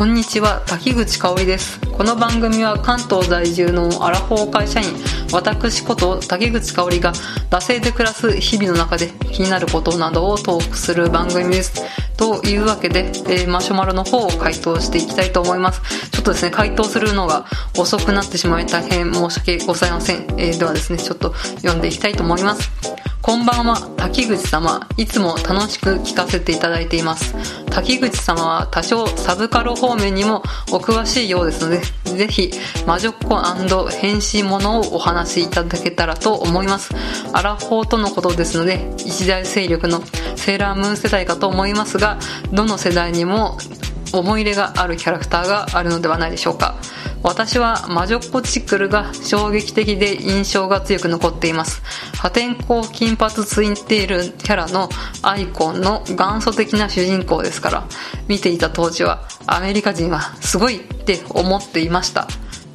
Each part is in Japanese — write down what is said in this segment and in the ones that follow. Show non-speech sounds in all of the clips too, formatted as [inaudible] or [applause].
こんにちは滝口香織です。この番組は関東在住のアラフォー会社員私こと滝口香織が惰性で暮らす日々の中で気になることなどをトークする番組です。というわけで、えー、マシュマロの方を回答していきたいと思います。ちょっとですね回答するのが遅くなってしまい大変申し訳ございません、えー、ではですねちょっと読んでいきたいと思います。こんばんは、滝口様。いつも楽しく聞かせていただいています。滝口様は多少サブカル方面にもお詳しいようですので、ぜひ、魔女っ子変身物をお話しいただけたらと思います。アラフォーとのことですので、一大勢力のセーラームーン世代かと思いますが、どの世代にも思い入れがあるキャラクターがあるのではないでしょうか。私は魔女っ子チックルが衝撃的で印象が強く残っています。破天荒金髪ツインテールキャラのアイコンの元祖的な主人公ですから。見ていた当時はアメリカ人はすごいって思っていました。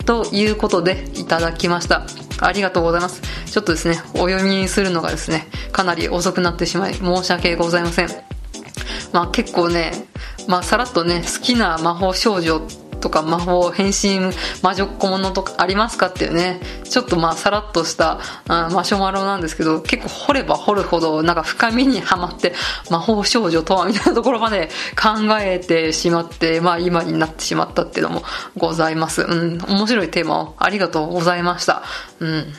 ということでいただきました。ありがとうございます。ちょっとですねお読みするのがですねかなり遅くなってしまい申し訳ございません。まあ結構ねまあさらっとね好きな魔法少女とか魔法変身魔女っ子ものとかありますかっていうねちょっとまあさらっとしたあマシュマロなんですけど結構掘れば掘るほどなんか深みにはまって魔法少女とはみたいなところまで [laughs] 考えてしまってまあ今になってしまったっていうのもございます。うん面白いテーマをありがとうございました。うん。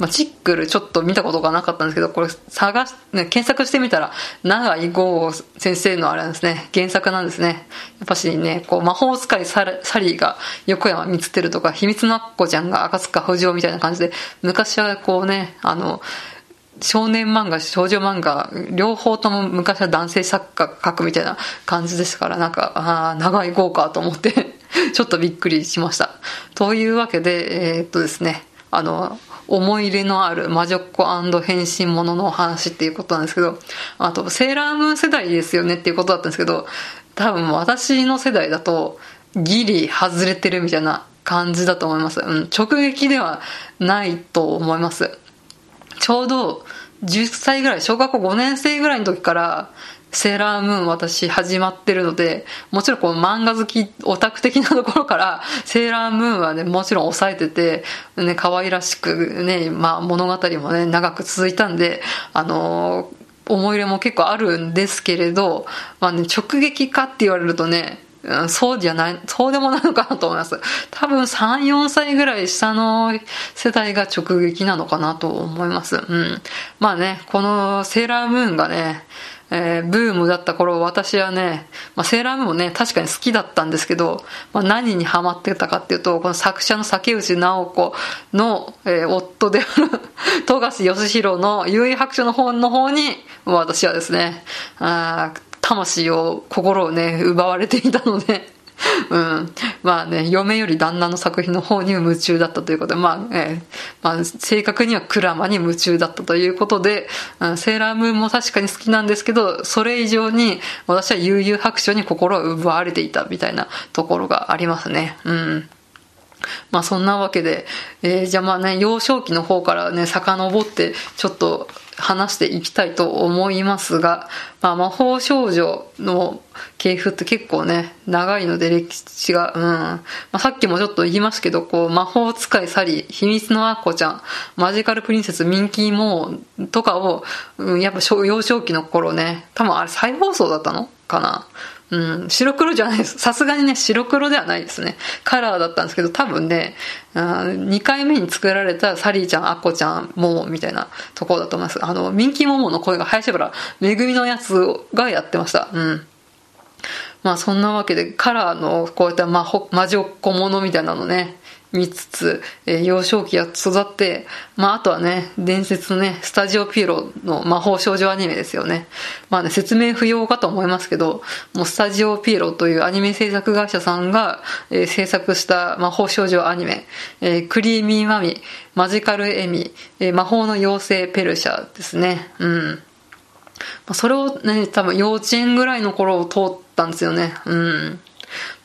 まあ、チックルちょっと見たことがなかったんですけど、これ探し、ね、検索してみたら、長井豪先生のあれなんですね、原作なんですね。やっぱしね、こう、魔法使いサリーが横山光輝とか、秘密のアッコちゃんが赤塚不二夫みたいな感じで、昔はこうね、あの、少年漫画、少女漫画、両方とも昔は男性作家が描くみたいな感じですから、なんか、ああ、長い豪華と思って [laughs] ちょっとびっくりしました。というわけで、えー、っとですね、あの、思い入れのある魔女っ子変身者のお話っていうことなんですけど、あと、セーラームーン世代ですよねっていうことだったんですけど、多分私の世代だと、ギリ外れてるみたいな感じだと思います。うん、直撃ではないと思います。ちょうど10歳ぐらい、小学校5年生ぐらいの時から、セーラームーン私始まってるので、もちろんこう漫画好き、オタク的なところから、セーラームーンはね、もちろん抑えてて、ね、可愛らしくね、まあ物語もね、長く続いたんで、あのー、思い入れも結構あるんですけれど、まあね、直撃かって言われるとね、うん、そうじゃない、そうでもないのかなと思います。多分3、4歳ぐらい下の世代が直撃なのかなと思います。うん。まあね、このセーラームーンがね、えー、ブームだった頃私はね、まあ、セーラームーンもね確かに好きだったんですけど、まあ、何にハマってたかっていうとこの作者の竹内直子の、えー、夫である [laughs] 富樫義弘の優位白書の本の方に私はですねあ魂を心をね奪われていたのでうん。まあね、嫁より旦那の作品の方に夢中だったということで、まあ、えー、まあ、正確にはクラマに夢中だったということで、うん、セーラームーンも確かに好きなんですけど、それ以上に私は悠々白書に心を奪われていたみたいなところがありますね。うん。まあそんなわけで、えー、じゃあまあね、幼少期の方からね、遡って、ちょっと話していきたいと思いますが、まあ、魔法少女の系譜って結構ね、長いので歴史が、うん。まあ、さっきもちょっと言いますけど、こう、魔法使いサリー、秘密のアッコちゃん、マジカルプリンセス、ミンキーモーとかを、うん、やっぱ幼少期の頃ね、多分あれ再放送だったのかな？うん、白黒じゃないです。さすがにね、白黒ではないですね。カラーだったんですけど、多分ね、2回目に作られたサリーちゃん、アッコちゃん、モモみたいなところだと思います。あの、ミンキーモモの声が林原めぐみのやつがやってました。うん。まあそんなわけで、カラーのこういった魔魔女っ子ものみたいなのね、見つつ、えー、幼少期が育って、まあ、あとはね、伝説のね、スタジオピエロの魔法少女アニメですよね。まあね、説明不要かと思いますけど、もうスタジオピエロというアニメ制作会社さんが、えー、制作した魔法少女アニメ、えー、クリーミーマミ、マジカルエミ、えー、魔法の妖精ペルシャですね。うん。ま、それをね、多分幼稚園ぐらいの頃を通ったんですよね。うん。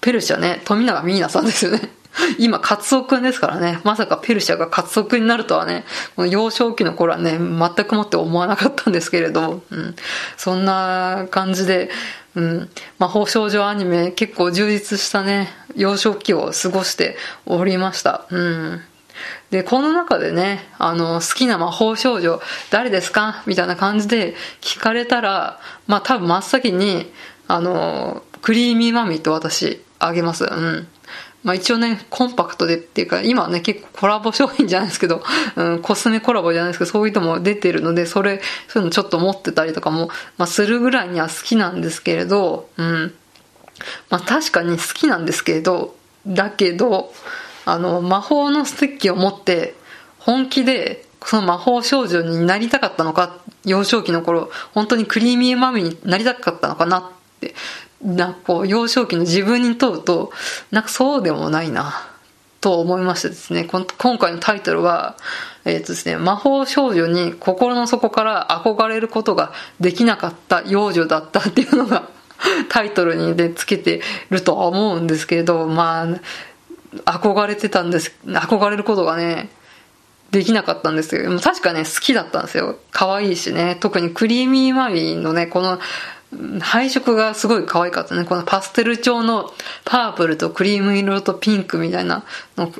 ペルシャね、富永美奈さんですよね。今、カツオくんですからね。まさかペルシャがカツオくんになるとはね、この幼少期の頃はね、全くもって思わなかったんですけれど、うん。そんな感じで、うん、魔法少女アニメ結構充実したね、幼少期を過ごしておりました。うん。で、この中でね、あの、好きな魔法少女誰ですか？みたいな感じで聞かれたら、まあ多分真っ先に、あの、クリーミーマミーと私、あげます。うん。まあ一応ね、コンパクトでっていうか、今はね、結構コラボ商品じゃないですけど、[laughs] うん、コスメコラボじゃないですけど、そういうのも出てるので、それ、そういうのちょっと持ってたりとかも、まあするぐらいには好きなんですけれど、うん。まあ確かに好きなんですけれど、だけど、あの、魔法のステッキを持って、本気で、その魔法少女になりたかったのか、幼少期の頃、本当にクリーミーマミになりたかったのかなって、なこう、幼少期の自分に問うと、なんかそうでもないな、と思いましてですね、今回のタイトルは、えっ、ー、とですね、魔法少女に心の底から憧れることができなかった幼女だったっていうのが [laughs] タイトルにでつけてるとは思うんですけれど、まあ、憧れてたんです、憧れることがね、できなかったんですけど、確かね、好きだったんですよ。可愛いしね。特にクリーミーマミーのね、この配色がすごい可愛かったね。このパステル調のパープルとクリーム色とピンクみたいな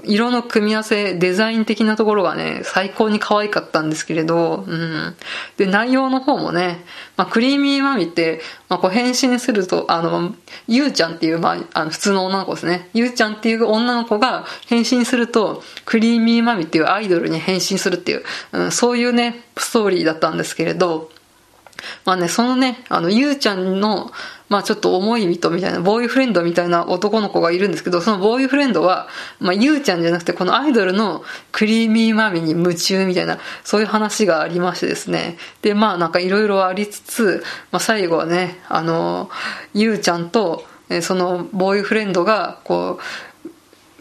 色の組み合わせ、デザイン的なところがね、最高に可愛かったんですけれど、うん。で、内容の方もね、まあ、クリーミーマミって、まあ、こう変身すると、あの、ゆうちゃんっていう、まあ、あの普通の女の子ですね。ゆうちゃんっていう女の子が変身すると、クリーミーマミっていうアイドルに変身するっていう、うん、そういうね、ストーリーだったんですけれど、まあね、そのね、あの、ゆうちゃんの、まあちょっと重い人みたいな、ボーイフレンドみたいな男の子がいるんですけど、そのボーイフレンドは、まあゆうちゃんじゃなくて、このアイドルのクリーミーマミに夢中みたいな、そういう話がありましてですね。で、まあなんかいろいろありつつ、まあ最後はね、あの、ゆうちゃんと、そのボーイフレンドが、こう、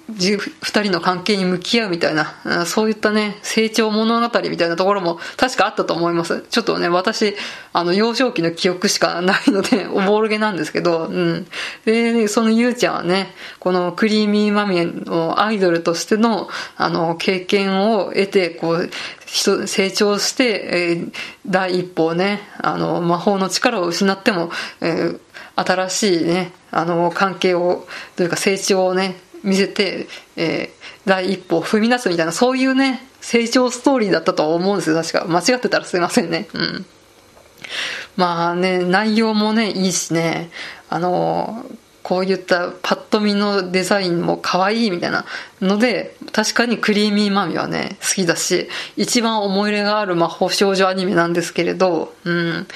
二人の関係に向き合うみたいな、そういったね、成長物語みたいなところも確かあったと思います。ちょっとね、私、あの、幼少期の記憶しかないので、[laughs] おぼろげなんですけど、うん。で、そのゆうちゃんはね、このクリーミーマミーのアイドルとしての、あの、経験を得て、こう、成長して、えー、第一歩をね、あの、魔法の力を失っても、えー、新しいね、あの、関係を、というか成長をね、見せて、えー、第一歩を踏み出すみたいな、そういうね、成長ストーリーだったと思うんですよ、確か。間違ってたらすいませんね。うん。まあね、内容もね、いいしね、あのこういったパッと見のデザインも可愛いみたいなので、確かにクリーミーマミはね、好きだし、一番思い入れがある魔法少女アニメなんですけれど、うん。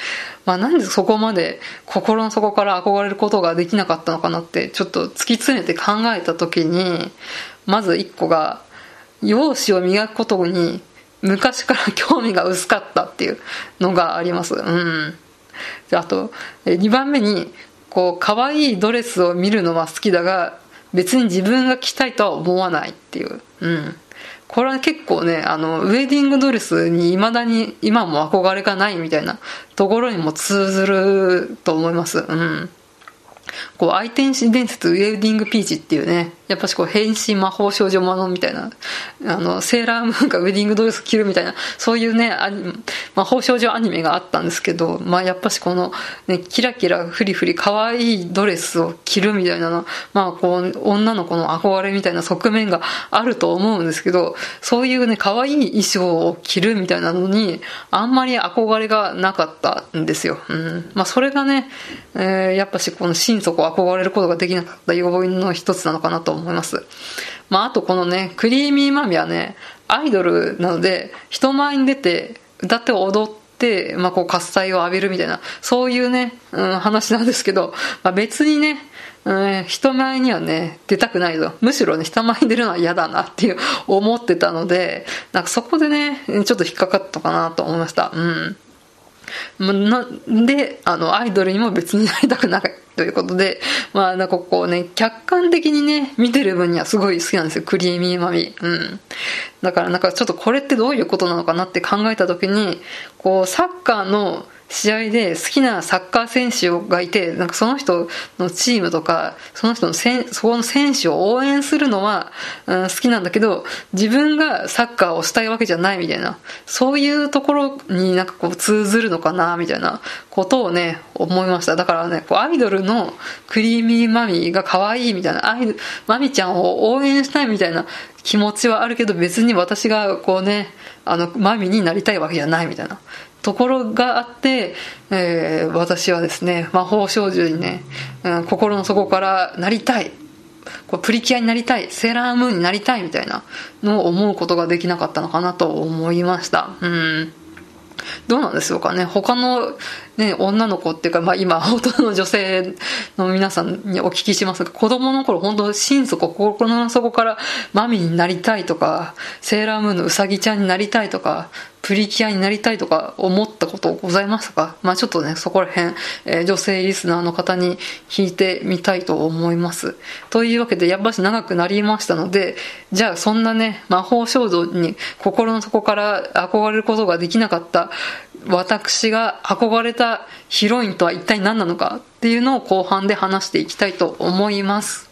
まあなんでそこまで心の底から憧れることができなかったのかなって、ちょっと突き詰めて考えた時に、まず一個が、容姿を磨くことに昔から興味が薄かったっていうのがあります。うん。あと、2番目に、こう可愛いドレスを見るのは好きだが別に自分が着たいとは思わないっていう、うん、これは結構ねあのウェディングドレスに未だに今も憧れがないみたいなところにも通ずると思います、うん、こう愛天使伝説ウェディングピーチっていうねやっぱしこう変身魔法少女ものみたいな、あの、セーラームーンがウェディングドレス着るみたいな、そういうね、魔法少女アニメがあったんですけど、まあやっぱしこの、ね、キラキラフリフリ可愛いドレスを着るみたいなの、まあこう、女の子の憧れみたいな側面があると思うんですけど、そういうね、可愛い衣装を着るみたいなのに、あんまり憧れがなかったんですよ。うん。まあそれがね、えー、やっぱしこの心底憧れることができなかった要因の一つなのかなと思います。まあ、あとこのね、クリーミーマミはね、アイドルなので、人前に出て、歌って踊って、まあ、こう喝采を浴びるみたいな、そういうね、うん、話なんですけど、まあ、別にね、うん、人前にはね、出たくないぞ。むしろね、人前に出るのは嫌だなっていう思ってたので、なんかそこでね、ちょっと引っかかったかなと思いました。うん。なで、あの、アイドルにも別になりたくなということで、まあ、なんかこうね、客観的にね、見てる分にはすごい好きなんですよ。クリーミーマミ。うん。だからなんかちょっとこれってどういうことなのかなって考えた時に、こう、サッカーの試合で好きなサッカー選手がいて、なんかその人のチームとか、その人のせん、そこの選手を応援するのは、うん、好きなんだけど、自分がサッカーをしたいわけじゃないみたいな、そういうところになんかこう通ずるのかな、みたいなことをね、思いました。だからね、こうアイドルのクリーミーマミーが可愛いみたいな、アイマミちゃんを応援したいみたいな気持ちはあるけど、別に私がこうね、あの、マミになりたいわけじゃないみたいな。ところがあって、えー、私はですね、魔法少女にね、うん、心の底からなりたい。こうプリキュアになりたい、セーラームーンになりたいみたいなのを思うことができなかったのかなと思いました。うん。どうなんでしょうかね。他のね、女の子っていうか、まあ今、ほとんどの女性の皆さんにお聞きしますが、子供の頃本当心底、心の底からマミになりたいとか、セーラームーンのうさぎちゃんになりたいとか、プリキュアになりたいとか思ったことございましたか？まあちょっとね、そこら辺、えー、女性リスナーの方に聞いてみたいと思います。というわけで、やっぱし長くなりましたので、じゃあそんなね、魔法少女に心の底から憧れることができなかった私が憧れたヒロインとは一体何なのかっていうのを後半で話していきたいと思います。